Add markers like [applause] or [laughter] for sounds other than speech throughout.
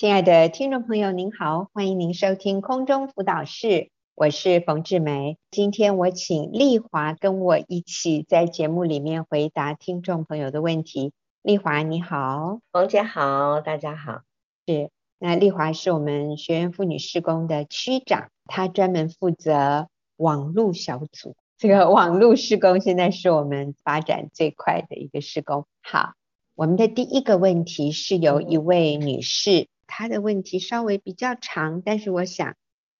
亲爱的听众朋友，您好，欢迎您收听空中辅导室，我是冯志梅。今天我请丽华跟我一起在节目里面回答听众朋友的问题。丽华你好，冯姐好，大家好。是，那丽华是我们学员妇女施工的区长，她专门负责网络小组。这个网络施工现在是我们发展最快的一个施工。好，我们的第一个问题是由一位女士。他的问题稍微比较长，但是我想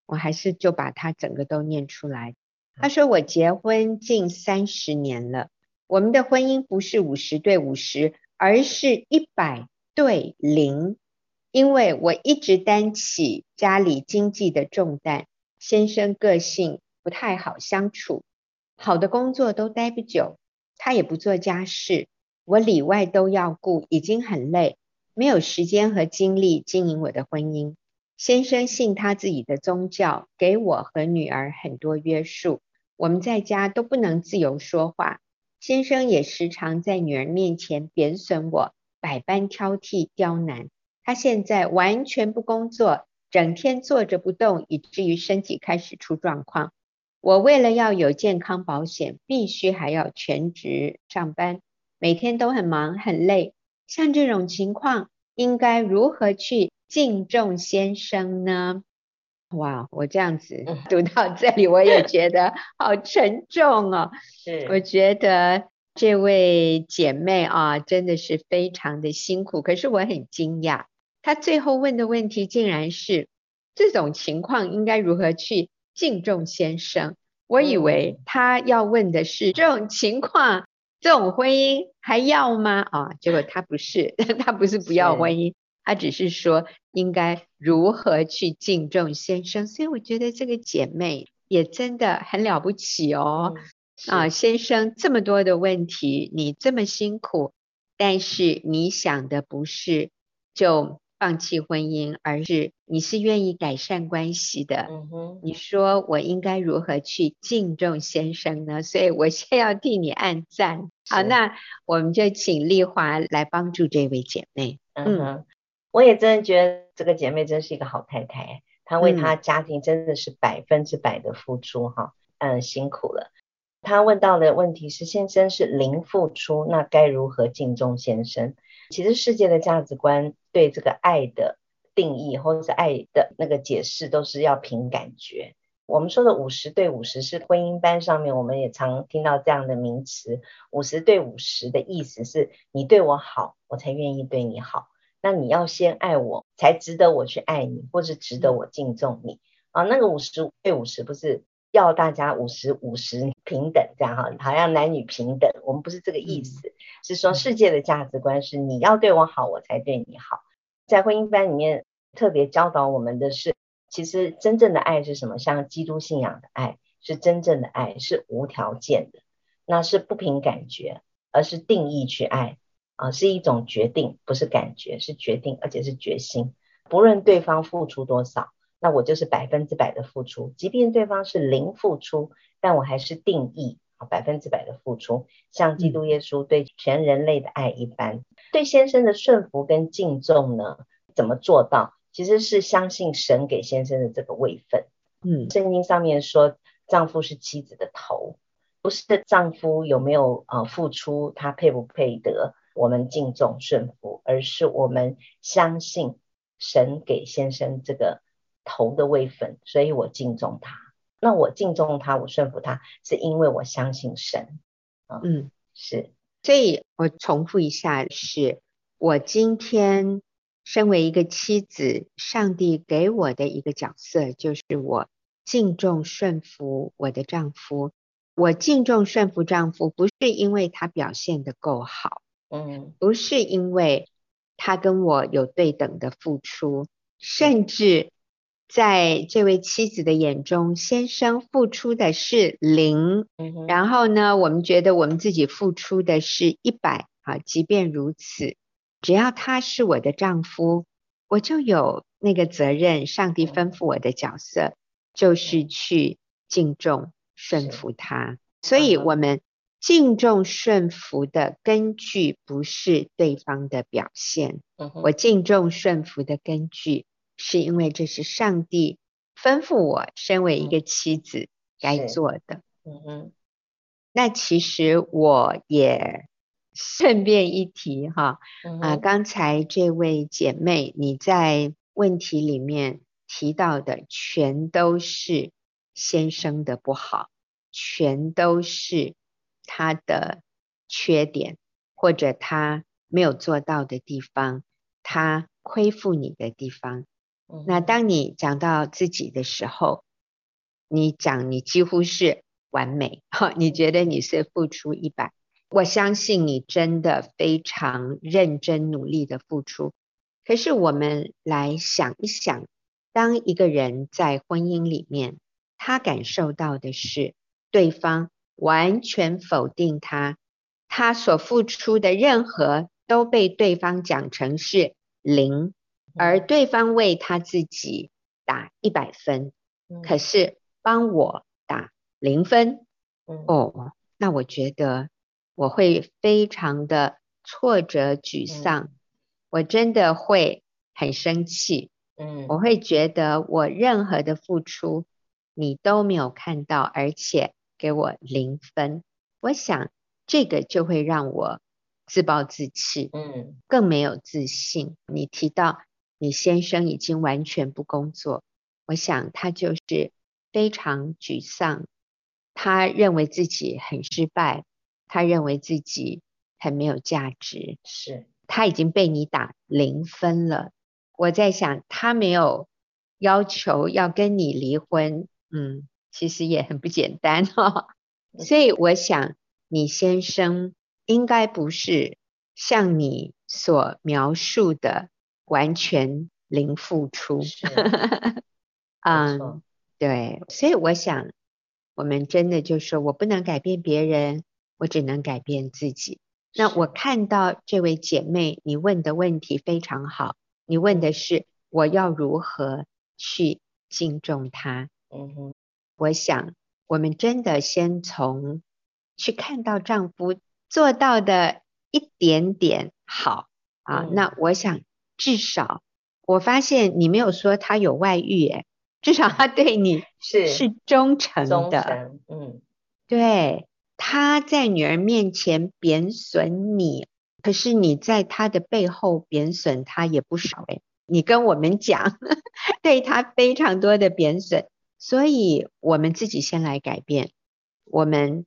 我还是就把它整个都念出来。他说：“我结婚近三十年了，我们的婚姻不是五十对五十，而是一百对零。因为我一直担起家里经济的重担，先生个性不太好相处，好的工作都待不久，他也不做家事，我里外都要顾，已经很累。”没有时间和精力经营我的婚姻。先生信他自己的宗教，给我和女儿很多约束。我们在家都不能自由说话。先生也时常在女儿面前贬损我，百般挑剔刁难。他现在完全不工作，整天坐着不动，以至于身体开始出状况。我为了要有健康保险，必须还要全职上班，每天都很忙很累。像这种情况，应该如何去敬重先生呢？哇，我这样子读到这里，我也觉得好沉重哦。[laughs] 是，我觉得这位姐妹啊，真的是非常的辛苦。可是我很惊讶，她最后问的问题竟然是这种情况应该如何去敬重先生？我以为她要问的是这种情况。这种婚姻还要吗？啊，结果他不是，[laughs] 他不是不要婚姻，他只是说应该如何去敬重先生。所以我觉得这个姐妹也真的很了不起哦。啊，先生这么多的问题，你这么辛苦，但是你想的不是就。放弃婚姻，而是你是愿意改善关系的。嗯哼，你说我应该如何去敬重先生呢？所以我先要替你按赞。好，那我们就请丽华来帮助这位姐妹。嗯哼，我也真的觉得这个姐妹真是一个好太太，她为她家庭真的是百分之百的付出哈。嗯，辛苦了。她问到的问题是：先生是零付出，那该如何敬重先生？其实世界的价值观对这个爱的定义，或者是爱的那个解释，都是要凭感觉。我们说的五十对五十是婚姻班上面，我们也常听到这样的名词。五十对五十的意思是你对我好，我才愿意对你好。那你要先爱我，才值得我去爱你，或是值得我敬重你啊。那个五十对五十不是。要大家五十五十平等，这样哈，好像男女平等，我们不是这个意思，嗯、是说世界的价值观是你要对我好，我才对你好。在婚姻班里面特别教导我们的是，其实真正的爱是什么？像基督信仰的爱，是真正的爱，是无条件的，那是不凭感觉，而是定义去爱啊，是一种决定，不是感觉，是决定，而且是决心，不论对方付出多少。那我就是百分之百的付出，即便对方是零付出，但我还是定义啊百分之百的付出，像基督耶稣对全人类的爱一般。嗯、对先生的顺服跟敬重呢，怎么做到？其实是相信神给先生的这个位分。嗯，圣经上面说，丈夫是妻子的头，不是丈夫有没有啊付出，他配不配得我们敬重顺服，而是我们相信神给先生这个。头的位分，所以我敬重他。那我敬重他，我顺服他，是因为我相信神。嗯，嗯是。所以我重复一下是，是我今天身为一个妻子，上帝给我的一个角色，就是我敬重顺服我的丈夫。我敬重顺服丈夫，不是因为他表现得够好，嗯，不是因为他跟我有对等的付出，甚至。在这位妻子的眼中，先生付出的是零，嗯、然后呢，我们觉得我们自己付出的是一百啊。即便如此，只要他是我的丈夫，我就有那个责任。上帝吩咐我的角色就是去敬重、顺服他。所以，我们敬重顺服的根据不是对方的表现，嗯，我敬重顺服的根据是因为这是上帝吩咐我身为一个妻子该做的。嗯哼，那其实我也 [laughs] 顺便一提哈，嗯，啊，刚才这位姐妹你在问题里面提到的全都是先生的不好，全都是。他的缺点，或者他没有做到的地方，他亏负你的地方。嗯、那当你讲到自己的时候，你讲你几乎是完美，哈，你觉得你是付出一百，我相信你真的非常认真努力的付出。可是我们来想一想，当一个人在婚姻里面，他感受到的是对方。完全否定他，他所付出的任何都被对方讲成是零，而对方为他自己打一百分，可是帮我打零分。哦，那我觉得我会非常的挫折沮丧，我真的会很生气。嗯，我会觉得我任何的付出你都没有看到，而且。给我零分，我想这个就会让我自暴自弃，嗯，更没有自信。你提到你先生已经完全不工作，我想他就是非常沮丧，他认为自己很失败，他认为自己很没有价值，是他已经被你打零分了。我在想，他没有要求要跟你离婚，嗯。其实也很不简单哈，[laughs] 所以我想你先生应该不是像你所描述的完全零付出。[laughs] 嗯，对，所以我想我们真的就是我不能改变别人，我只能改变自己。那我看到这位姐妹，你问的问题非常好，你问的是我要如何去敬重他。嗯哼。我想，我们真的先从去看到丈夫做到的一点点好啊。嗯、那我想，至少我发现你没有说他有外遇，哎，至少他对你是是忠诚的。嗯，对，他在女儿面前贬损你，可是你在他的背后贬损他也不少，哎，你跟我们讲，对他非常多的贬损。所以，我们自己先来改变，我们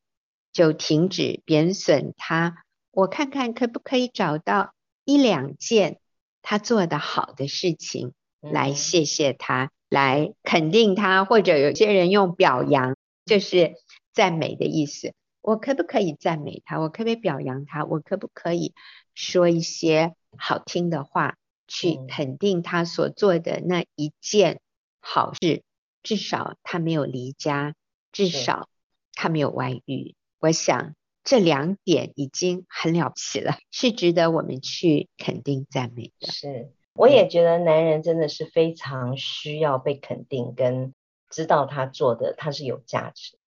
就停止贬损他。我看看可不可以找到一两件他做的好的事情，来谢谢他，来肯定他，或者有些人用表扬，就是赞美的意思。我可不可以赞美他？我可不可以表扬他？我可不可以说一些好听的话，去肯定他所做的那一件好事？至少他没有离家，至少他没有外遇。我想这两点已经很了不起了，是值得我们去肯定赞美的。是，我也觉得男人真的是非常需要被肯定，跟知道他做的他是有价值。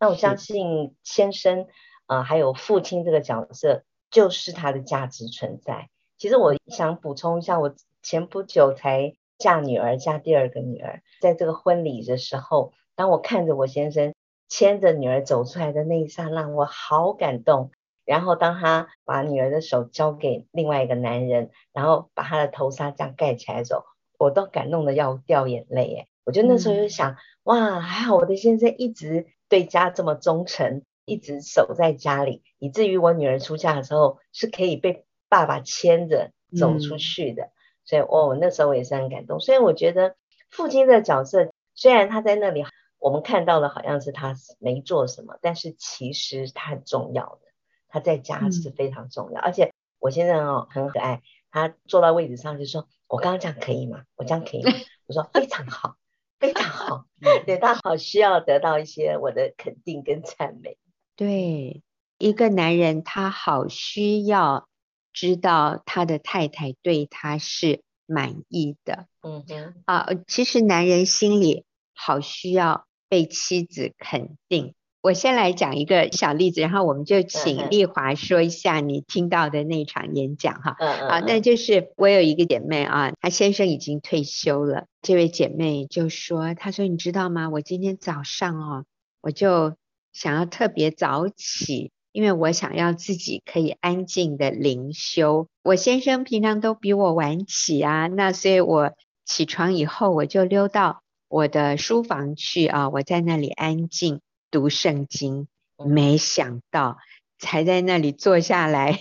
那我相信先生啊、呃，还有父亲这个角色，就是他的价值存在。其实我想补充一下，我前不久才。嫁女儿，嫁第二个女儿，在这个婚礼的时候，当我看着我先生牵着女儿走出来的那一刹那，我好感动。然后当他把女儿的手交给另外一个男人，然后把他的头纱这样盖起来的时候，我都感动的要掉眼泪耶。我就那时候就想，嗯、哇，还好我的先生一直对家这么忠诚，一直守在家里，以至于我女儿出嫁的时候是可以被爸爸牵着走出去的。嗯所以，哦，那时候我也是很感动。所以，我觉得父亲的角色，虽然他在那里，我们看到了好像是他没做什么，但是其实他很重要的。他在家是非常重要。嗯、而且，我现在哦很可爱，他坐到位置上就说：“我刚刚这样可以吗？我这样可以吗？”我说：“非常好，非常好。[laughs] ”对，他好需要得到一些我的肯定跟赞美。对，一个男人他好需要。知道他的太太对他是满意的，嗯哼，啊，其实男人心里好需要被妻子肯定，我先来讲一个小例子，然后我们就请丽华说一下你听到的那场演讲哈。嗯嗯。好，那就是我有一个姐妹啊，她先生已经退休了。这位姐妹就说：“她说你知道吗？我今天早上哦，我就想要特别早起，因为我想要自己可以安静的灵修。我先生平常都比我晚起啊，那所以我起床以后，我就溜到我的书房去啊，我在那里安静。”读圣经，没想到才在那里坐下来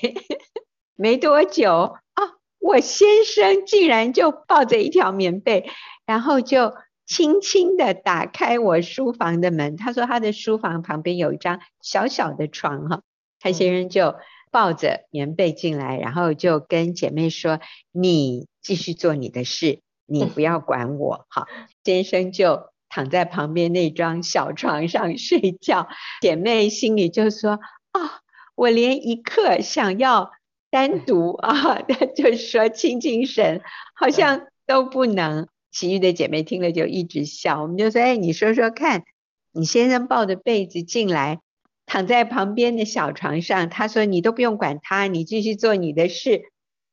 [laughs] 没多久啊，我先生竟然就抱着一条棉被，然后就轻轻的打开我书房的门。他说他的书房旁边有一张小小的床哈，他先生就抱着棉被进来，然后就跟姐妹说：“你继续做你的事，你不要管我。”好，先生就。躺在旁边那张小床上睡觉，姐妹心里就说：啊、哦，我连一刻想要单独啊，[laughs] 就是说亲亲神，好像都不能。其余的姐妹听了就一直笑。我们就说：哎，你说说看，你先生抱着被子进来，躺在旁边的小床上，他说你都不用管他，你继续做你的事。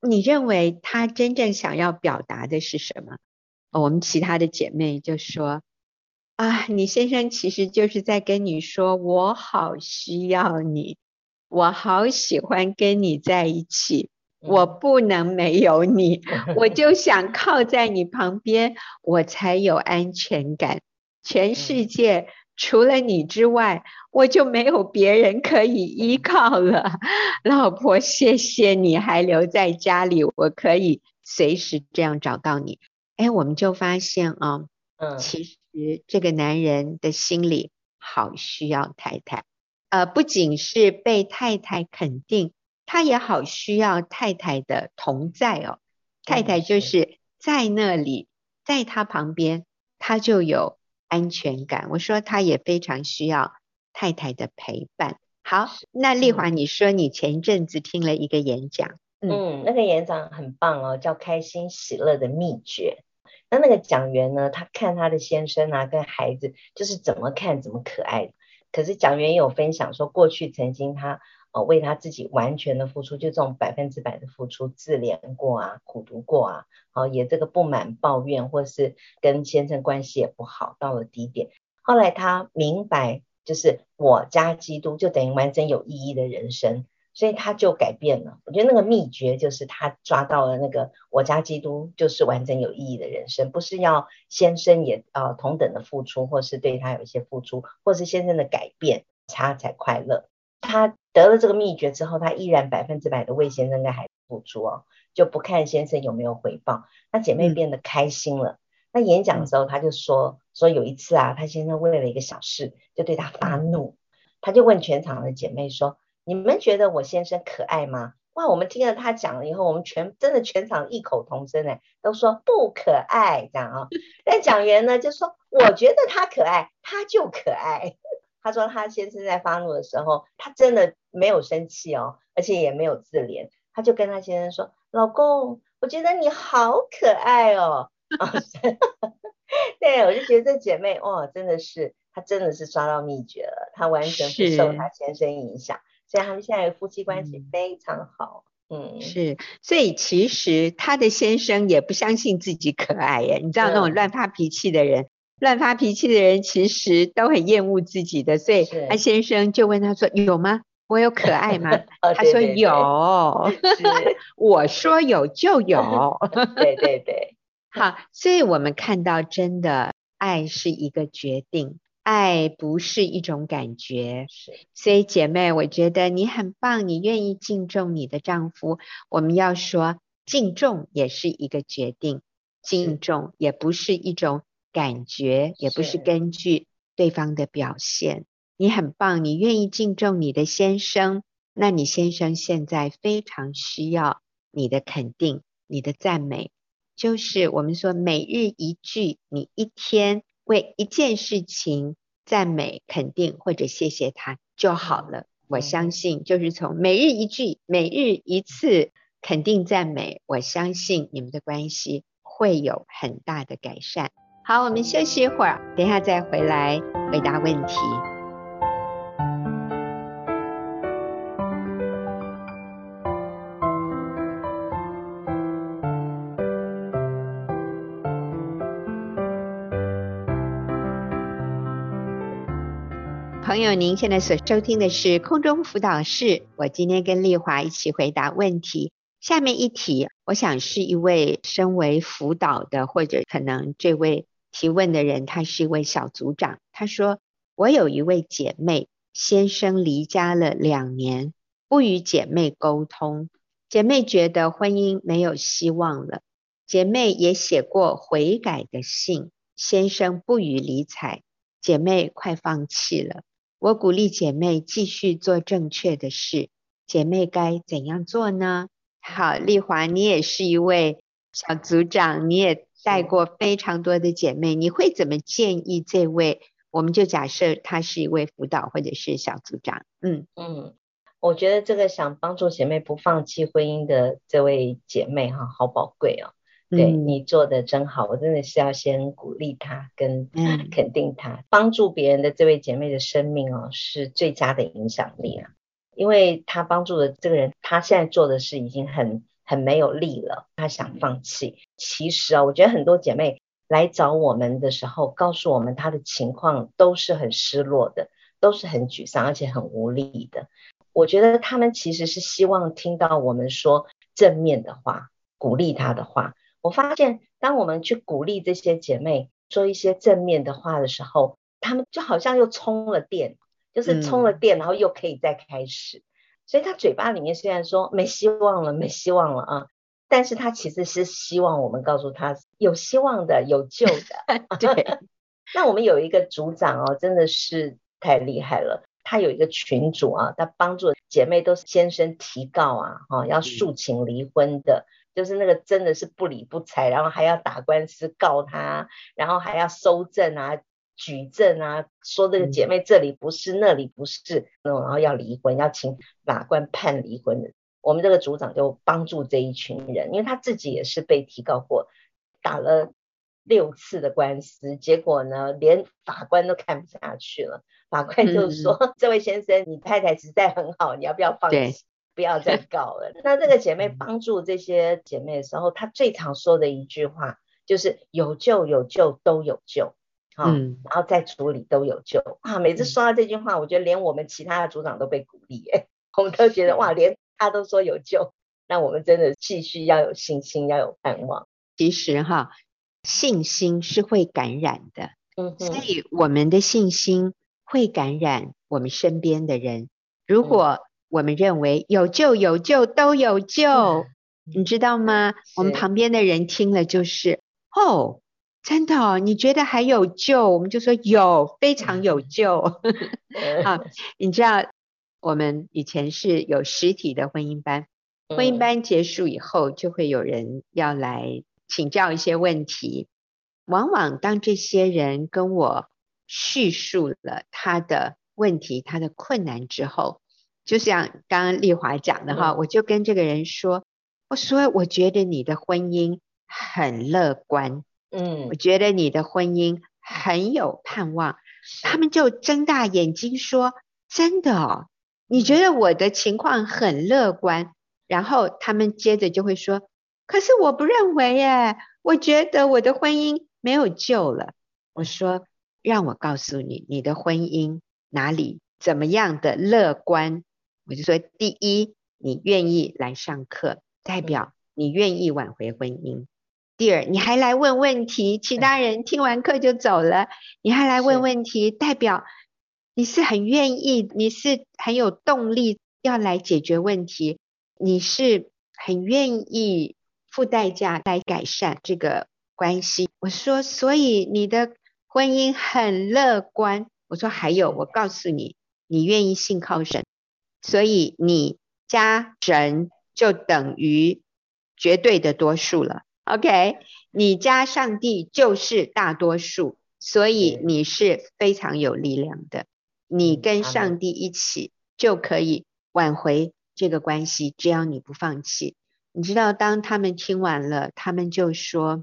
你认为他真正想要表达的是什么？我们其他的姐妹就说。啊，你先生其实就是在跟你说，我好需要你，我好喜欢跟你在一起，我不能没有你，[laughs] 我就想靠在你旁边，我才有安全感。全世界除了你之外，我就没有别人可以依靠了。[laughs] 老婆，谢谢你还留在家里，我可以随时这样找到你。哎，我们就发现啊，嗯，其实。这个男人的心里好需要太太，呃，不仅是被太太肯定，他也好需要太太的同在哦。太太就是在那里，在他旁边，他就有安全感。我说他也非常需要太太的陪伴。好，那丽华，你说你前一阵子听了一个演讲，嗯，嗯，那个演讲很棒哦，叫《开心喜乐的秘诀》。那那个讲员呢，他看他的先生啊，跟孩子就是怎么看怎么可爱。可是讲员有分享说，过去曾经他呃为他自己完全的付出，就这种百分之百的付出，自怜过啊，苦读过啊，好也这个不满抱怨，或是跟先生关系也不好，到了低点。后来他明白，就是我加基督就等于完整有意义的人生。所以他就改变了，我觉得那个秘诀就是他抓到了那个我加基督就是完整有意义的人生，不是要先生也呃同等的付出，或是对他有一些付出，或是先生的改变，他才快乐。他得了这个秘诀之后，他依然百分之百的为先生跟孩子付出哦，就不看先生有没有回报。那姐妹变得开心了。嗯、那演讲的时候他就说说有一次啊，他先生为了一个小事就对他发怒，他就问全场的姐妹说。你们觉得我先生可爱吗？哇，我们听了他讲了以后，我们全真的全场异口同声哎，都说不可爱这样啊。[laughs] 但讲员呢就说，我觉得他可爱，他就可爱。他说他先生在发怒的时候，他真的没有生气哦，而且也没有自怜，他就跟他先生说，老公，我觉得你好可爱哦。[laughs] 对，我就觉得这姐妹哇，真的是，她真的是抓到秘诀了，她完全不受她先生影响。所以他们现在夫妻关系非常好，嗯，是，所以其实他的先生也不相信自己可爱耶，你知道那种乱发脾气的人，乱发脾气的人其实都很厌恶自己的，所以他先生就问他说：“有吗？我有可爱吗？” [laughs] 他说：“有。” [laughs] 我说有就有，对 [laughs] 对对，好，所以我们看到真的爱是一个决定。爱不是一种感觉，是。所以姐妹，我觉得你很棒，你愿意敬重你的丈夫。我们要说，敬重也是一个决定，敬重也不是一种感觉，也不是根据对方的表现。你很棒，你愿意敬重你的先生，那你先生现在非常需要你的肯定，你的赞美，就是我们说每日一句，你一天。为一件事情赞美、肯定或者谢谢他就好了。我相信，就是从每日一句、每日一次肯定赞美，我相信你们的关系会有很大的改善。好，我们休息一会儿，等一下再回来回答问题。朋友，您现在所收听的是空中辅导室。我今天跟丽华一起回答问题。下面一题，我想是一位身为辅导的，或者可能这位提问的人，他是一位小组长。他说：“我有一位姐妹，先生离家了两年，不与姐妹沟通，姐妹觉得婚姻没有希望了。姐妹也写过悔改的信，先生不予理睬，姐妹快放弃了。”我鼓励姐妹继续做正确的事，姐妹该怎样做呢？好，丽华，你也是一位小组长，你也带过非常多的姐妹，你会怎么建议这位？我们就假设她是一位辅导或者是小组长。嗯嗯，我觉得这个想帮助姐妹不放弃婚姻的这位姐妹哈，好宝贵哦。对，你做的真好，我真的是要先鼓励她跟肯定她，嗯、帮助别人的这位姐妹的生命哦，是最佳的影响力啊，因为她帮助的这个人，她现在做的事已经很很没有力了，她想放弃。其实啊，我觉得很多姐妹来找我们的时候，告诉我们她的情况都是很失落的，都是很沮丧，而且很无力的。我觉得她们其实是希望听到我们说正面的话，鼓励她的话。我发现，当我们去鼓励这些姐妹说一些正面的话的时候，她们就好像又充了电，就是充了电，然后又可以再开始。嗯、所以他嘴巴里面虽然说没希望了，没希望了啊，但是他其实是希望我们告诉他有希望的，有救的。[laughs] 对。那我们有一个组长哦，真的是太厉害了。他有一个群主啊，他帮助姐妹都是先生提告啊，哈，要诉请离婚的。嗯就是那个真的是不理不睬，然后还要打官司告他，然后还要收证啊、举证啊，说这个姐妹这里不是、嗯、那里不是，然后要离婚，要请法官判离婚的。我们这个组长就帮助这一群人，因为他自己也是被提告过，打了六次的官司，结果呢，连法官都看不下去了，法官就说：“嗯、[laughs] 这位先生，你太太实在很好，你要不要放弃？”不要再 [laughs] 告了。那这个姐妹帮助这些姐妹的时候，她最常说的一句话就是“有救有救都有救”，好，然后再处理都有救啊。每次说到这句话，我觉得连我们其他的组长都被鼓励，哎，[laughs] 我们都觉得哇，连他都说有救，那我们真的继续要有信心，要有盼望。其实哈，信心是会感染的，嗯，所以我们的信心会感染我们身边的人。如果我们认为有救有救都有救，嗯、你知道吗？我们旁边的人听了就是哦，真的哦，你觉得还有救？我们就说有，非常有救。啊、嗯，你知道我们以前是有实体的婚姻班，婚姻班结束以后，就会有人要来请教一些问题。往往当这些人跟我叙述了他的问题、他的困难之后，就像刚刚丽华讲的哈，嗯、我就跟这个人说，我说我觉得你的婚姻很乐观，嗯，我觉得你的婚姻很有盼望。他们就睁大眼睛说：“真的哦，你觉得我的情况很乐观？”然后他们接着就会说：“可是我不认为耶，我觉得我的婚姻没有救了。”我说：“让我告诉你，你的婚姻哪里怎么样的乐观？”我就说，第一，你愿意来上课，代表你愿意挽回婚姻。第二，你还来问问题，其他人听完课就走了，[laughs] 你还来问问题，代表你是很愿意，你是很有动力要来解决问题，你是很愿意付代价来改善这个关系。我说，所以你的婚姻很乐观。我说，还有，我告诉你，你愿意信靠神。所以你加神就等于绝对的多数了，OK？你加上帝就是大多数，所以你是非常有力量的。你跟上帝一起就可以挽回这个关系，只要你不放弃。你知道，当他们听完了，他们就说：“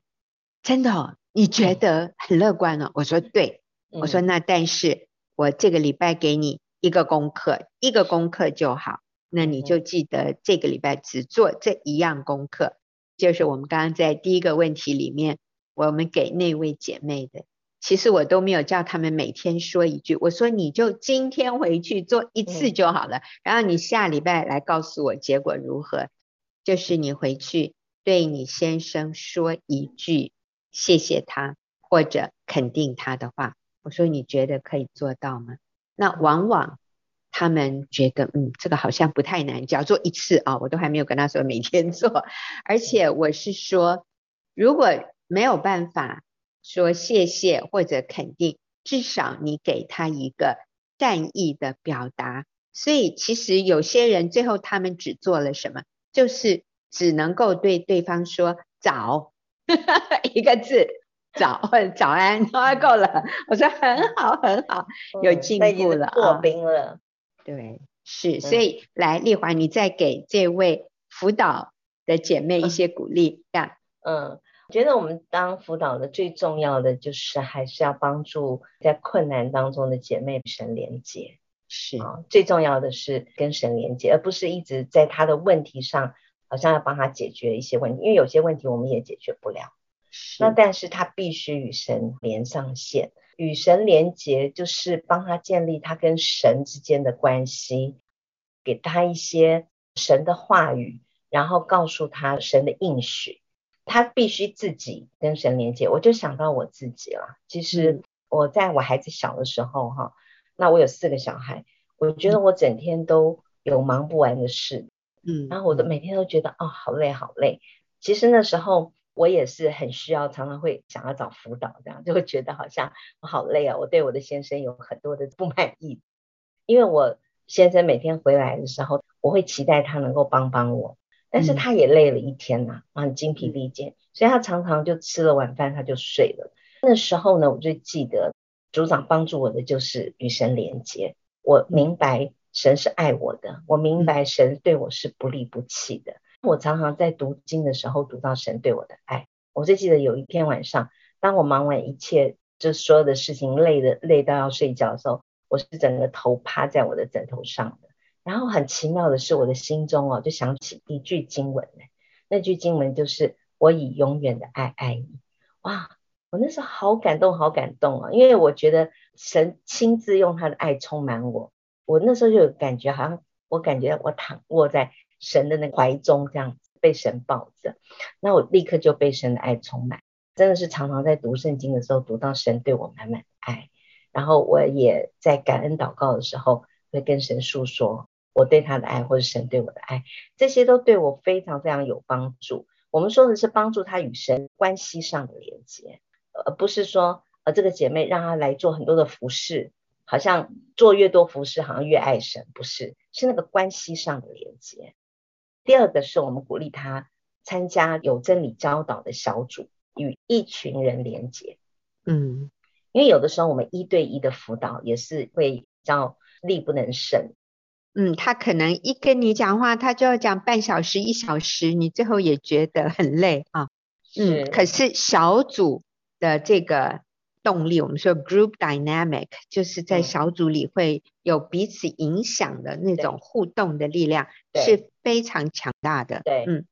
真的哦，你觉得很乐观哦？”我说：“对。”我说：“那但是我这个礼拜给你。”一个功课，一个功课就好。那你就记得这个礼拜只做这一样功课，就是我们刚刚在第一个问题里面，我们给那位姐妹的，其实我都没有叫他们每天说一句，我说你就今天回去做一次就好了，嗯、然后你下礼拜来告诉我结果如何。就是你回去对你先生说一句谢谢他或者肯定他的话，我说你觉得可以做到吗？那往往他们觉得嗯，这个好像不太难，只要做一次啊，我都还没有跟他说每天做，[laughs] 而且我是说如果没有办法。说谢谢或者肯定，至少你给他一个善意的表达。所以其实有些人最后他们只做了什么，就是只能够对对方说早 [laughs] 一个字，早 [laughs] 或者早安，够了。我说很好很好，有进步了，破冰了。对，是，所以来丽华，你再给这位辅导的姐妹一些鼓励，这样，嗯。我觉得我们当辅导的最重要的就是还是要帮助在困难当中的姐妹神连接，是。啊，最重要的是跟神连接，而不是一直在她的问题上好像要帮她解决一些问题，因为有些问题我们也解决不了。是，那但是他必须与神连上线，与神连接就是帮他建立他跟神之间的关系，给他一些神的话语，然后告诉他神的应许。他必须自己跟神连接，我就想到我自己了。其实我在我孩子小的时候，哈，那我有四个小孩，我觉得我整天都有忙不完的事，嗯，然后我都每天都觉得哦，好累好累。其实那时候我也是很需要，常常会想要找辅导，这样就会觉得好像我好累啊。我对我的先生有很多的不满意，因为我先生每天回来的时候，我会期待他能够帮帮我。但是他也累了一天呐，啊，很精疲力尽，所以他常常就吃了晚饭他就睡了。那时候呢，我就记得组长帮助我的就是与神连接。我明白神是爱我的，我明白神对我是不离不弃的。我常常在读经的时候读到神对我的爱。我就记得有一天晚上，当我忙完一切，就所有的事情累的累到要睡觉的时候，我是整个头趴在我的枕头上的。然后很奇妙的是，我的心中哦，就想起一句经文，那句经文就是“我以永远的爱爱你”。哇，我那时候好感动，好感动啊！因为我觉得神亲自用他的爱充满我，我那时候就有感觉，好像我感觉我躺卧在神的那个怀中，这样子被神抱着，那我立刻就被神的爱充满。真的是常常在读圣经的时候，读到神对我满满的爱，然后我也在感恩祷告的时候，会跟神诉说。我对他的爱，或者神对我的爱，这些都对我非常非常有帮助。我们说的是帮助他与神关系上的连接，而不是说呃这个姐妹让他来做很多的服侍，好像做越多服侍好像越爱神，不是，是那个关系上的连接。第二个是我们鼓励他参加有真理教导的小组，与一群人连接。嗯，因为有的时候我们一对一的辅导也是会比较力不能胜。嗯，他可能一跟你讲话，他就要讲半小时、一小时，你最后也觉得很累啊。嗯，可是小组的这个动力，我们说 group dynamic，就是在小组里会有彼此影响的那种互动的力量，是非常强大的。对，嗯，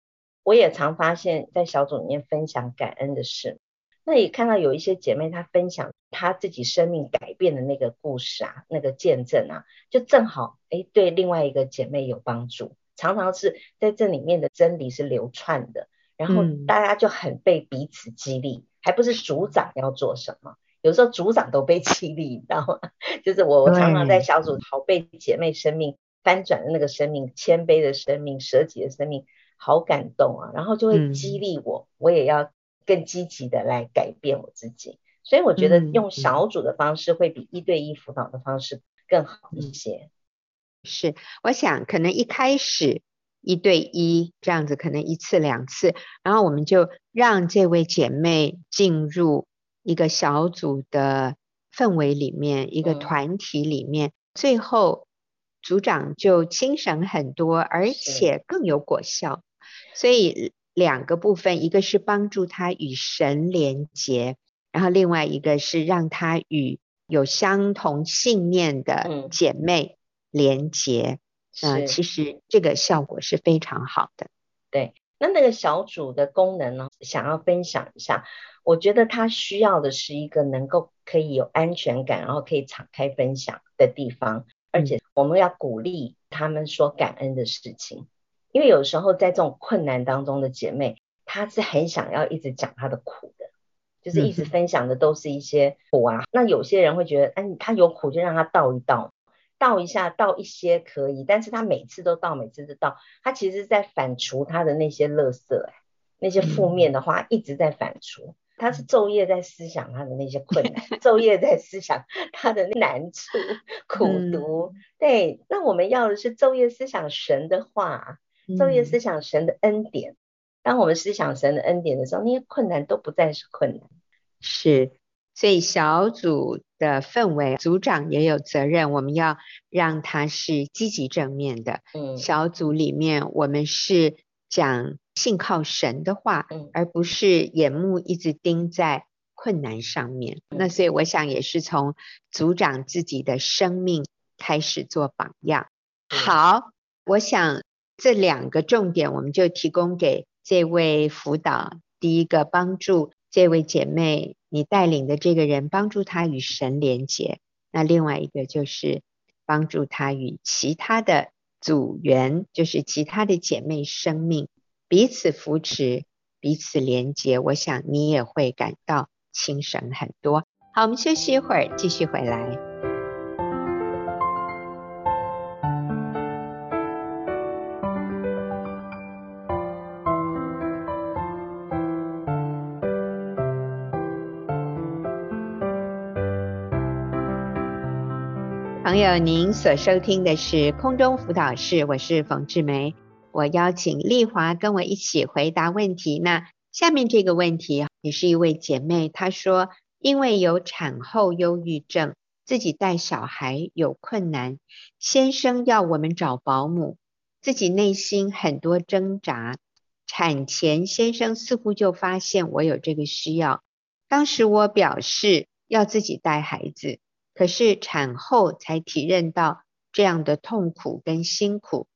我也常发现，在小组里面分享感恩的事。那也看到有一些姐妹，她分享她自己生命改变的那个故事啊，那个见证啊，就正好哎，对另外一个姐妹有帮助。常常是在这里面的真理是流窜的，然后大家就很被彼此激励，还不是组长要做什么，有时候组长都被激励，你知道吗？[laughs] 就是我我常常在小组好被姐妹生命翻转的那个生命，谦卑的生命，舍己的生命，好感动啊，然后就会激励我，我也要。更积极的来改变我自己，所以我觉得用小组的方式会比一对一辅导的方式更好一些。是，我想可能一开始一对一这样子，可能一次两次，然后我们就让这位姐妹进入一个小组的氛围里面，一个团体里面，最后组长就精神很多，而且更有果效，所以。两个部分，一个是帮助他与神连结，然后另外一个是让他与有相同信念的姐妹连结。嗯，呃、其实这个效果是非常好的。对，那那个小组的功能呢，想要分享一下，我觉得他需要的是一个能够可以有安全感，然后可以敞开分享的地方，而且我们要鼓励他们说感恩的事情，因为有时候在这种困难当中的姐妹，她是很想要一直讲她的苦的，就是一直分享的都是一些苦啊。那有些人会觉得，哎，她有苦就让她倒一倒。倒一下，倒一些可以，但是她每次都倒，每次都倒，她其实在反刍她的那些垃圾，那些负面的话一直在反刍，他是昼夜在思想他的那些困难，[laughs] 昼夜在思想他的难处、苦毒。对，那我们要的是昼夜思想神的话，昼夜思想神的恩典。当我们思想神的恩典的时候，那些困难都不再是困难。是。所以小组的氛围，组长也有责任，我们要让他是积极正面的。嗯，小组里面我们是讲信靠神的话，嗯，而不是眼目一直盯在困难上面。嗯，那所以我想也是从组长自己的生命开始做榜样。嗯，好，我想这两个重点我们就提供给这位辅导，第一个帮助这位姐妹。你带领的这个人帮助她与神连结，那另外一个就是帮助她与其他的组员，就是其他的姐妹生命彼此扶持、彼此连接。我想你也会感到轻省很多。好，我们休息一会儿，继续回来。朋友，您所收听的是空中辅导室，我是冯志梅。我邀请丽华跟我一起回答问题。那下面这个问题也是一位姐妹，她说因为有产后忧郁症，自己带小孩有困难，先生要我们找保姆，自己内心很多挣扎。产前先生似乎就发现我有这个需要，当时我表示要自己带孩子。可是产后才体认到这样的痛苦跟辛苦，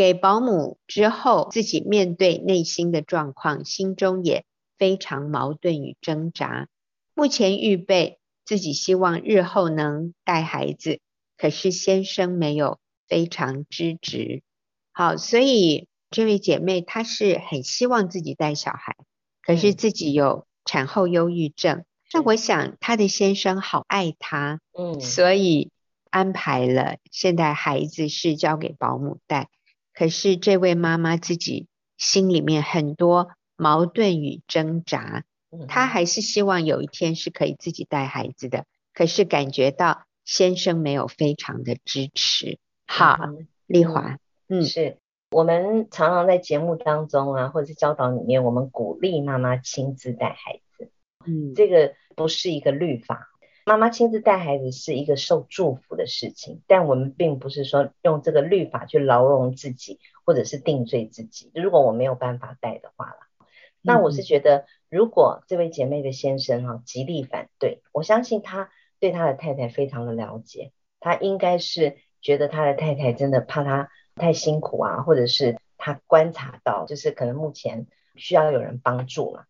给保姆之后，自己面对内心的状况，心中也非常矛盾与挣扎。目前预备自己希望日后能带孩子，可是先生没有非常支持。好，所以这位姐妹她是很希望自己带小孩，可是自己有产后忧郁症。那我想她的先生好爱她，嗯，所以安排了现在孩子是交给保姆带。可是这位妈妈自己心里面很多矛盾与挣扎，她还是希望有一天是可以自己带孩子的，可是感觉到先生没有非常的支持。好，丽华，嗯，是我们常常在节目当中啊，或者是教导里面，我们鼓励妈妈亲自带孩子。嗯，这个不是一个律法，妈妈亲自带孩子是一个受祝福的事情，但我们并不是说用这个律法去牢笼自己，或者是定罪自己。如果我没有办法带的话了，那我是觉得，如果这位姐妹的先生哈极力反对，我相信他对他的太太非常的了解，他应该是觉得他的太太真的怕他太辛苦啊，或者是他观察到就是可能目前需要有人帮助嘛。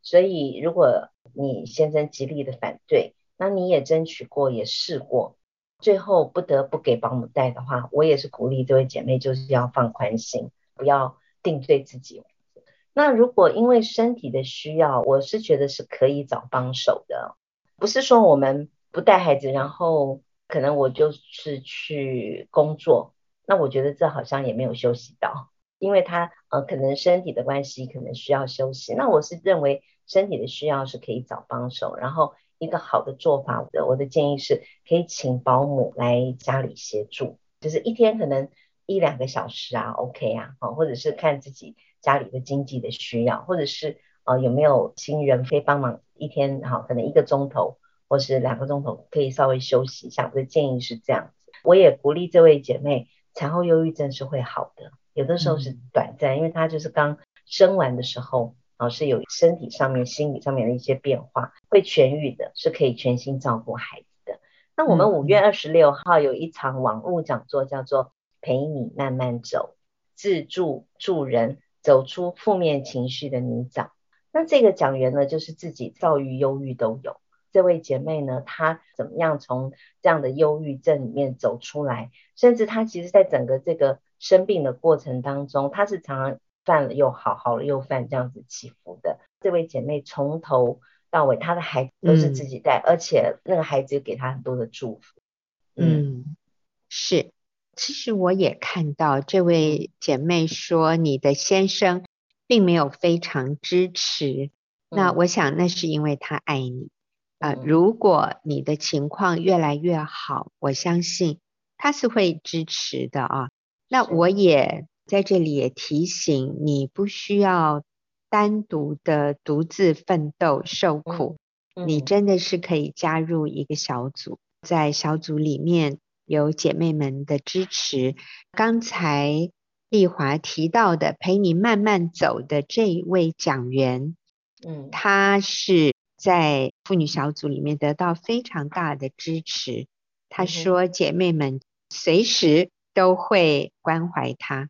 所以，如果你先生极力的反对，那你也争取过，也试过，最后不得不给保姆带的话，我也是鼓励这位姐妹，就是要放宽心，不要定罪自己。那如果因为身体的需要，我是觉得是可以找帮手的，不是说我们不带孩子，然后可能我就是去工作，那我觉得这好像也没有休息到，因为他呃可能身体的关系，可能需要休息。那我是认为。身体的需要是可以找帮手，然后一个好的做法的，我的建议是可以请保姆来家里协助，就是一天可能一两个小时啊，OK 啊，或者是看自己家里的经济的需要，或者是呃有没有亲人可以帮忙一天，好，可能一个钟头或是两个钟头可以稍微休息一下。我的建议是这样子，我也鼓励这位姐妹，产后忧郁症是会好的，有的时候是短暂，因为她就是刚生完的时候。啊，是有身体上面、心理上面的一些变化，会痊愈的，是可以全心照顾孩子的。那我们五月二十六号有一场网络讲座，叫做“陪你慢慢走，自助助人走出负面情绪的泥沼。那这个讲员呢，就是自己躁郁、忧郁都有。这位姐妹呢，她怎么样从这样的忧郁症里面走出来？甚至她其实在整个这个生病的过程当中，她是常常犯了又好，好了又犯，这样子起伏的。这位姐妹从头到尾，她的孩子都是自己带，嗯、而且那个孩子给她很多的祝福。嗯，嗯，是。其实我也看到这位姐妹说，你的先生并没有非常支持。嗯、那我想，那是因为他爱你。啊、呃，如果你的情况越来越好，我相信他是会支持的啊。那我也在这里也提醒你，不需要单独的独自奋斗受苦，你真的是可以加入一个小组，在小组里面有姐妹们的支持。刚才丽华提到的陪你慢慢走的这一位讲员，嗯，他是。在妇女小组里面得到非常大的支持。她说：“姐妹们随时都会关怀她。”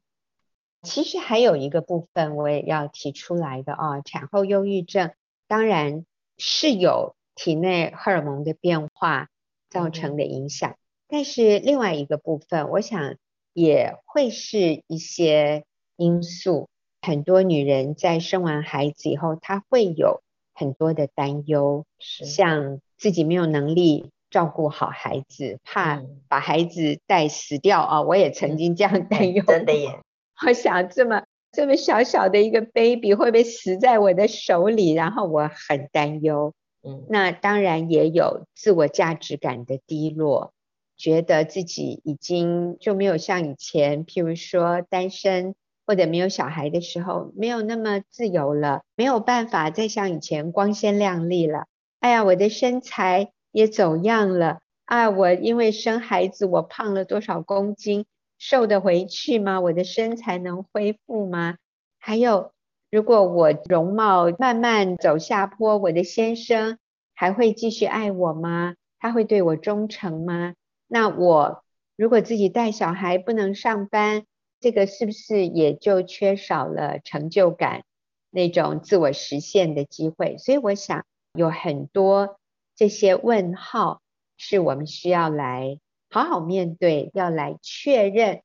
其实还有一个部分我也要提出来的啊，产后忧郁症当然是有体内荷尔蒙的变化造成的影响，但是另外一个部分，我想也会是一些因素。很多女人在生完孩子以后，她会有。很多的担忧，是像自己没有能力照顾好孩子，怕把孩子带死掉啊！我也曾经这样 [laughs] 担忧，真的耶！[laughs] 我想这么这么小小的一个 baby 会不会死在我的手里？然后我很担忧。嗯，那当然也有自我价值感的低落，觉得自己已经就没有像以前，譬如说单身。或者没有小孩的时候，没有那么自由了，没有办法再像以前光鲜亮丽了。哎呀，我的身材也走样了啊！我因为生孩子，我胖了多少公斤？瘦得回去吗？我的身材能恢复吗？还有，如果我容貌慢慢走下坡，我的先生还会继续爱我吗？他会对我忠诚吗？那我如果自己带小孩不能上班，这个是不是也就缺少了成就感，那种自我实现的机会？所以我想有很多这些问号是我们需要来好好面对，要来确认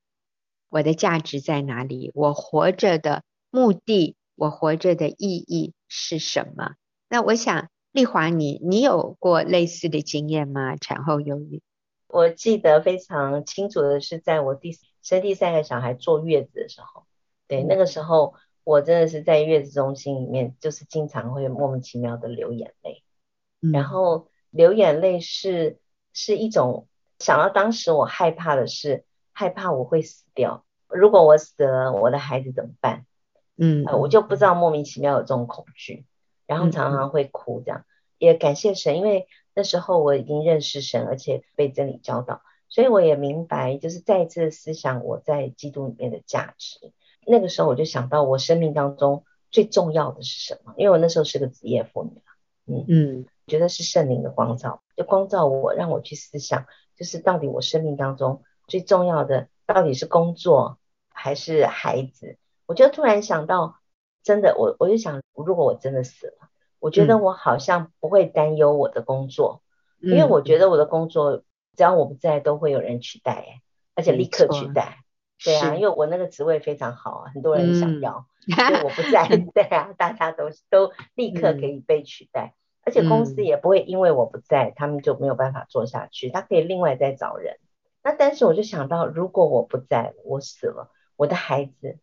我的价值在哪里，我活着的目的，我活着的意义是什么？那我想丽华，你你有过类似的经验吗？产后忧郁？我记得非常清楚的是，在我第生第三个小孩坐月子的时候，对，那个时候我真的是在月子中心里面，就是经常会莫名其妙的流眼泪，嗯、然后流眼泪是是一种想到当时我害怕的是害怕我会死掉，如果我死了，我的孩子怎么办？嗯、呃，我就不知道莫名其妙有这种恐惧，然后常常会哭这样，嗯、也感谢神，因为。那时候我已经认识神，而且被真理教导，所以我也明白，就是再一次思想我在基督里面的价值。那个时候我就想到，我生命当中最重要的是什么？因为我那时候是个职业妇女，嗯嗯，觉得是圣灵的光照，就光照我，让我去思想，就是到底我生命当中最重要的到底是工作还是孩子？我就突然想到，真的，我我就想，如果我真的死了。我觉得我好像不会担忧我的工作，嗯、因为我觉得我的工作只要我不在，都会有人取代，而且立刻取代。对啊，因为我那个职位非常好啊，很多人想要，[laughs] 嗯、所以我不在，[laughs] 对啊，大家都都立刻可以被取代，嗯、而且公司也不会因为我不在，他们就没有办法做下去，他可以另外再找人。那但是我就想到，如果我不在，我死了，我的孩子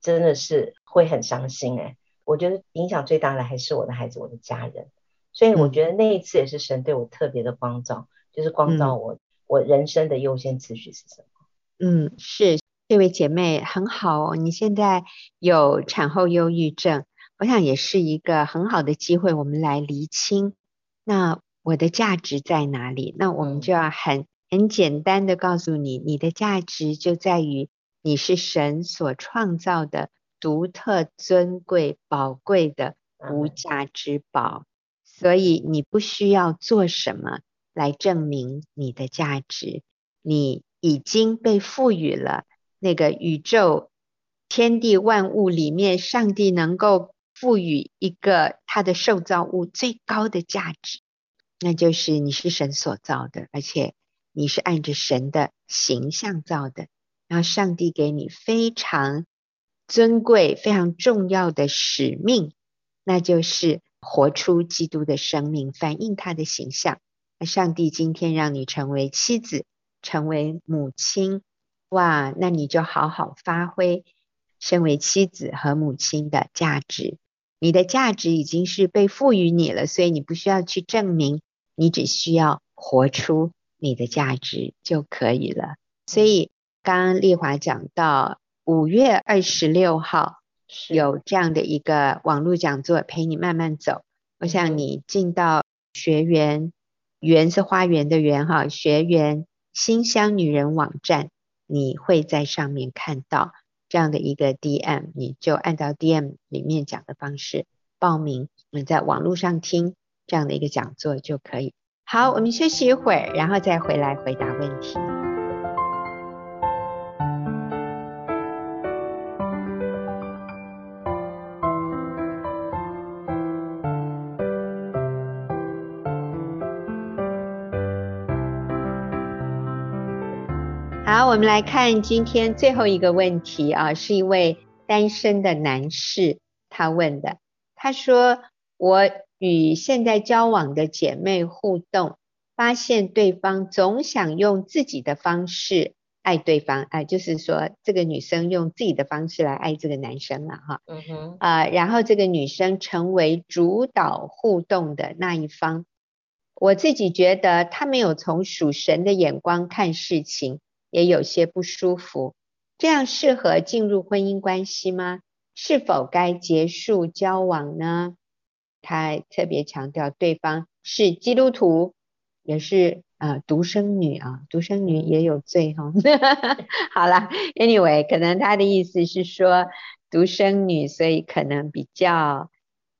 真的是会很伤心哎。我觉得影响最大的还是我的孩子，我的家人。所以我觉得那一次也是神对我特别的光照，嗯、就是光照我，我人生的优先次序是什么？嗯，是这位姐妹很好哦。你现在有产后忧郁症，我想也是一个很好的机会，我们来厘清，那我的价值在哪里？那我们就要很很简单的告诉你，你的价值就在于你是神所创造的。独特、尊贵、宝贵的无价之宝，所以你不需要做什么来证明你的价值。你已经被赋予了那个宇宙天地万物里面，上帝能够赋予一个他的受造物最高的价值，那就是你是神所造的，而且你是按着神的形象造的。然后上帝给你非常尊贵、非常重要的使命，那就是活出基督的生命，反映他的形象。那上帝今天让你成为妻子，成为母亲，哇，那你就好好发挥身为妻子和母亲的价值。你的价值已经是被赋予你了，所以你不需要去证明，你只需要活出你的价值就可以了。所以。刚刚丽华讲到五月二十六号有这样的一个网络讲座，陪你慢慢走。我想你进到学员，园是花园的园哈，学员馨香女人网站，你会在上面看到这样的一个 DM，你就按照 DM 里面讲的方式报名，你在网络上听这样的一个讲座就可以。好，我们休息一会儿，然后再回来回答问题。我们来看今天最后一个问题啊，是一位单身的男士他问的。他说：“我与现在交往的姐妹互动，发现对方总想用自己的方式爱对方，哎，就是说这个女生用自己的方式来爱这个男生了哈。嗯哼，啊，然后这个女生成为主导互动的那一方。我自己觉得她没有从属神的眼光看事情。”也有些不舒服，这样适合进入婚姻关系吗？是否该结束交往呢？他特别强调对方是基督徒，也是啊独生女啊，独生女也有罪哈。[laughs] 好了，anyway，可能他的意思是说独生女，所以可能比较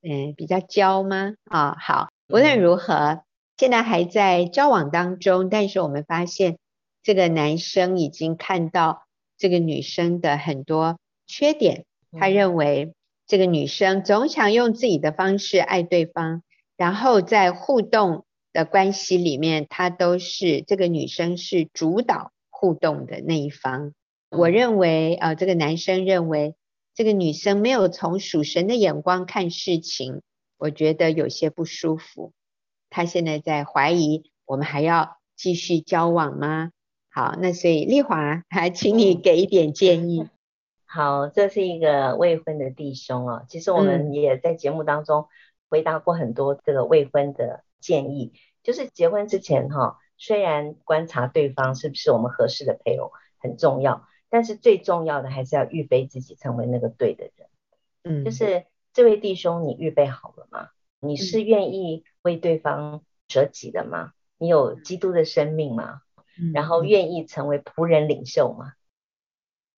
嗯比较娇吗？啊，好，无论如何，现在还在交往当中，但是我们发现。这个男生已经看到这个女生的很多缺点，他认为这个女生总想用自己的方式爱对方，然后在互动的关系里面，他都是这个女生是主导互动的那一方。我认为呃，这个男生认为这个女生没有从属神的眼光看事情，我觉得有些不舒服。他现在在怀疑，我们还要继续交往吗？好，那所以丽华 [laughs] 还请你给一点建议。[laughs] 好，这是一个未婚的弟兄哦。其实我们也在节目当中回答过很多这个未婚的建议，就是结婚之前哈，虽然观察对方是不是我们合适的配偶很重要，但是最重要的还是要预备自己成为那个对的人。嗯，就是这位弟兄，你预备好了吗？你是愿意为对方舍己的吗？你有基督的生命吗？然后愿意成为仆人领袖吗？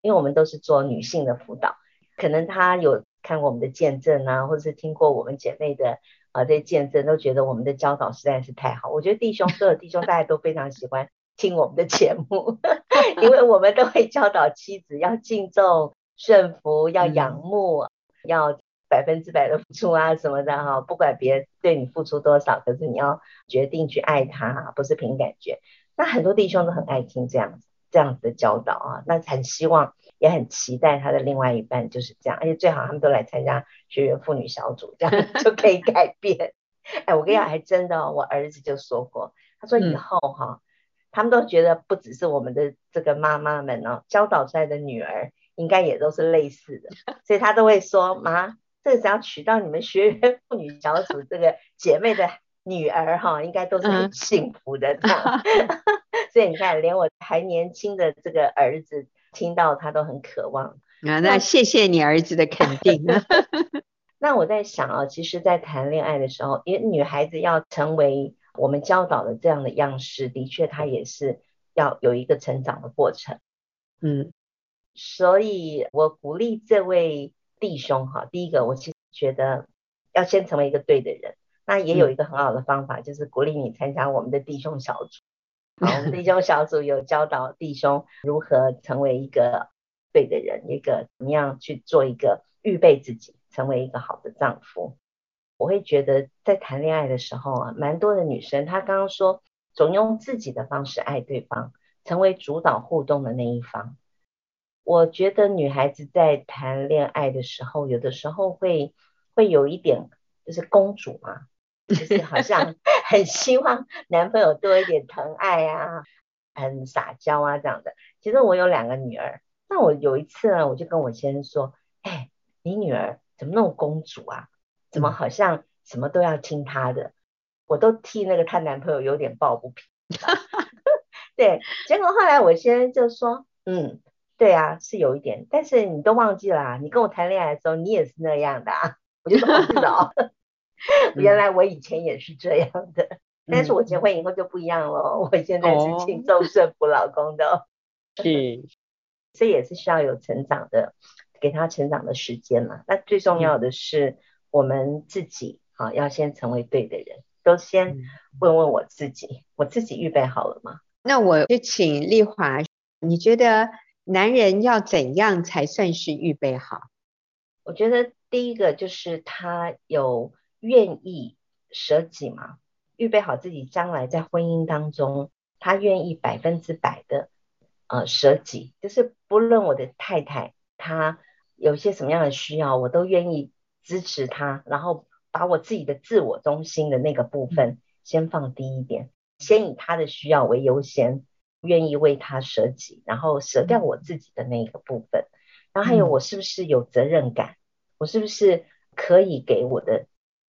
因为我们都是做女性的辅导，可能他有看过我们的见证啊，或者是听过我们姐妹的啊这些见证，都觉得我们的教导实在是太好。我觉得弟兄所有弟兄大家都非常喜欢听我们的节目，[laughs] 因为我们都会教导妻子要敬重、顺服、要仰慕、嗯、要百分之百的付出啊什么的哈。不管别人对你付出多少，可是你要决定去爱他，不是凭感觉。那很多弟兄都很爱听这样子这样子的教导啊，那很希望也很期待他的另外一半就是这样，而且最好他们都来参加学员妇女小组，这样就可以改变。[laughs] 哎，我跟你讲，还真的，我儿子就说过，他说以后哈，他们都觉得不只是我们的这个妈妈们哦，教导出来的女儿应该也都是类似的，[laughs] 所以他都会说妈，这个只要娶到你们学员妇女小组这个姐妹的。女儿哈，应该都是很幸福的。[laughs] 所以你看，连我还年轻的这个儿子听到他都很渴望。啊，那谢谢你儿子的肯定。[laughs] 那我在想啊，其实，在谈恋爱的时候，因为女孩子要成为我们教导的这样的样式，的确，她也是要有一个成长的过程。嗯，所以我鼓励这位弟兄哈，第一个，我其实觉得要先成为一个对的人。那也有一个很好的方法，嗯、就是鼓励你参加我们的弟兄小组。[laughs] 好，我们弟兄小组有教导弟兄如何成为一个对的人，一个怎么样去做一个预备自己，成为一个好的丈夫。我会觉得在谈恋爱的时候啊，蛮多的女生她刚刚说，总用自己的方式爱对方，成为主导互动的那一方。我觉得女孩子在谈恋爱的时候，有的时候会会有一点就是公主嘛，就是好像 [laughs] 很希望男朋友多一点疼爱啊，很撒娇啊这样的。其实我有两个女儿，那我有一次呢，我就跟我先生说：“哎，你女儿怎么那么公主啊？怎么好像什么都要听她的？”我都替那个她男朋友有点抱不平。[laughs] 对，结果后来我先生就说：“嗯。”对啊，是有一点，但是你都忘记了啊，你跟我谈恋爱的时候，你也是那样的啊。我就说我知道，[laughs] 原来我以前也是这样的，嗯、但是我结婚以后就不一样了，我现在是轻松顺服老公的。哦、[laughs] 是，[laughs] 这也是需要有成长的，给他成长的时间嘛。那最重要的是我们自己啊，要先成为对的人，都先问问我自己，我自己预备好了吗？那我就请丽华，你觉得？男人要怎样才算是预备好？我觉得第一个就是他有愿意舍己嘛，预备好自己将来在婚姻当中，他愿意百分之百的呃舍己，就是不论我的太太她有些什么样的需要，我都愿意支持她，然后把我自己的自我中心的那个部分先放低一点，先以她的需要为优先。愿意为他舍己，然后舍掉我自己的那一个部分，然后还有我是不是有责任感？嗯、我是不是可以给我的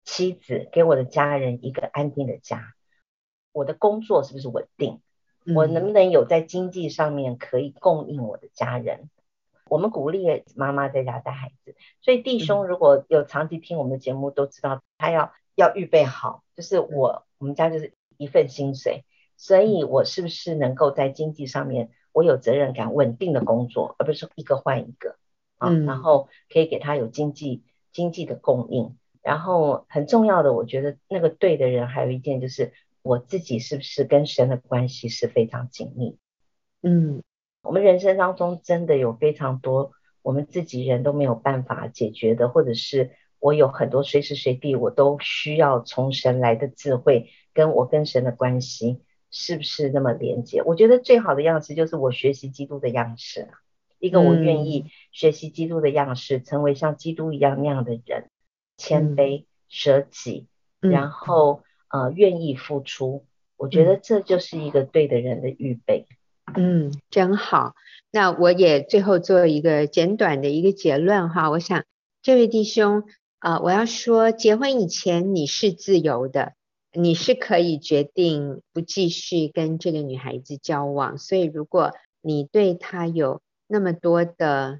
妻子、给我的家人一个安定的家？我的工作是不是稳定？嗯、我能不能有在经济上面可以供应我的家人？我们鼓励妈妈在家带孩子，所以弟兄如果有长期听我们的节目，都知道他要要预备好，就是我我们家就是一份薪水。所以，我是不是能够在经济上面，我有责任感、稳定的工作，而不是一个换一个啊？嗯、然后可以给他有经济经济的供应。然后很重要的，我觉得那个对的人，还有一件就是我自己是不是跟神的关系是非常紧密？嗯，我们人生当中真的有非常多我们自己人都没有办法解决的，或者是我有很多随时随地我都需要从神来的智慧，跟我跟神的关系。是不是那么连接？我觉得最好的样式就是我学习基督的样式啊，一个我愿意学习基督的样式，嗯、成为像基督一样那样的人，谦卑、舍己，嗯、然后呃愿意付出。我觉得这就是一个对的人的预备。嗯，真好。那我也最后做一个简短的一个结论哈。我想这位弟兄啊、呃，我要说，结婚以前你是自由的。你是可以决定不继续跟这个女孩子交往，所以如果你对她有那么多的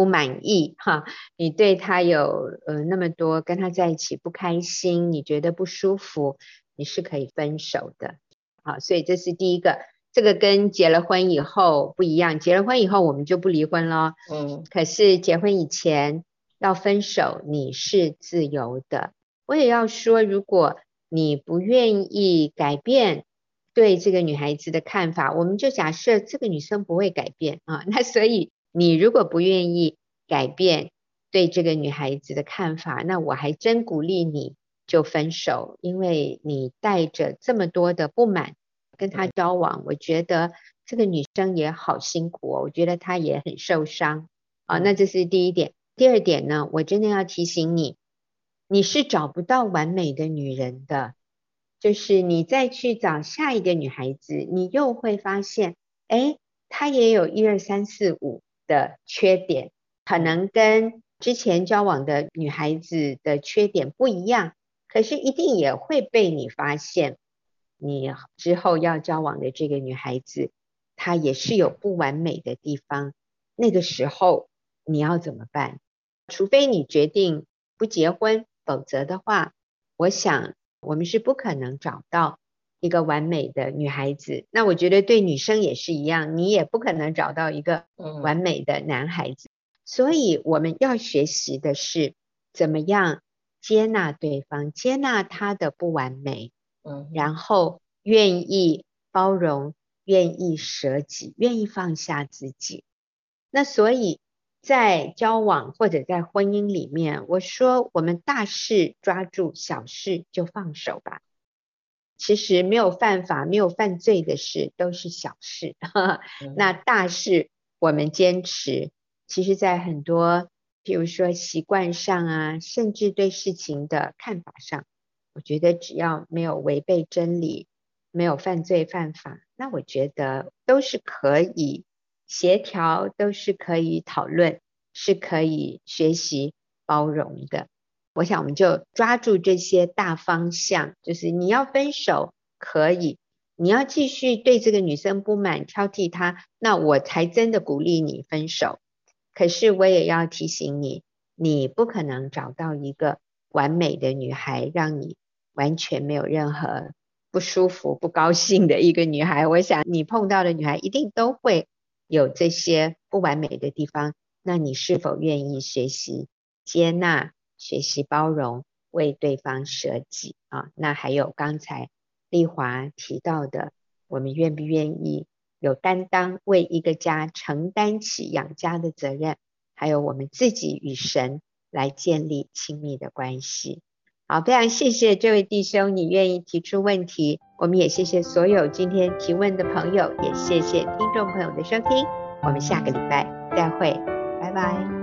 不满意哈，你对他有呃那么多跟他在一起不开心，你觉得不舒服，你是可以分手的。好，所以这是第一个，这个跟结了婚以后不一样，结了婚以后我们就不离婚了，嗯，可是结婚以前要分手，你是自由的。我也要说，如果你不愿意改变对这个女孩子的看法，我们就假设这个女生不会改变啊。那所以你如果不愿意改变对这个女孩子的看法，那我还真鼓励你就分手，因为你带着这么多的不满跟她交往，我觉得这个女生也好辛苦哦，我觉得她也很受伤啊。那这是第一点。第二点呢，我真的要提醒你。你是找不到完美的女人的，就是你再去找下一个女孩子，你又会发现，哎，她也有一二三四五的缺点，可能跟之前交往的女孩子的缺点不一样，可是一定也会被你发现，你之后要交往的这个女孩子，她也是有不完美的地方，那个时候你要怎么办？除非你决定不结婚。否则的话，我想我们是不可能找到一个完美的女孩子。那我觉得对女生也是一样，你也不可能找到一个完美的男孩子。所以我们要学习的是怎么样接纳对方，接纳他的不完美，嗯，然后愿意包容，愿意舍己，愿意放下自己。那所以在交往或者在婚姻里面，我说我们大事抓住，小事就放手吧。其实没有犯法、没有犯罪的事都是小事，[laughs] 那大事我们坚持。其实，在很多，比如说习惯上啊，甚至对事情的看法上，我觉得只要没有违背真理，没有犯罪犯法，那我觉得都是可以协调，都是可以讨论，是可以学习包容的。我想我们就抓住这些大方向，就是你要分手可以，你要继续对这个女生不满，挑剔她，那我才真的鼓励你分手。可是我也要提醒你，你不可能找到一个完美的女孩，让你完全没有任何不舒服、不高兴的一个女孩。我想你碰到的女孩一定都会有这些不完美的地方。那你是否愿意学习接纳、学习包容，为对方舍己啊？那还有刚才丽华提到的，我们愿不愿意？有担当，为一个家承担起养家的责任，还有我们自己与神来建立亲密的关系。好，非常谢谢这位弟兄，你愿意提出问题。我们也谢谢所有今天提问的朋友，也谢谢听众朋友的收听。我们下个礼拜再会，拜拜。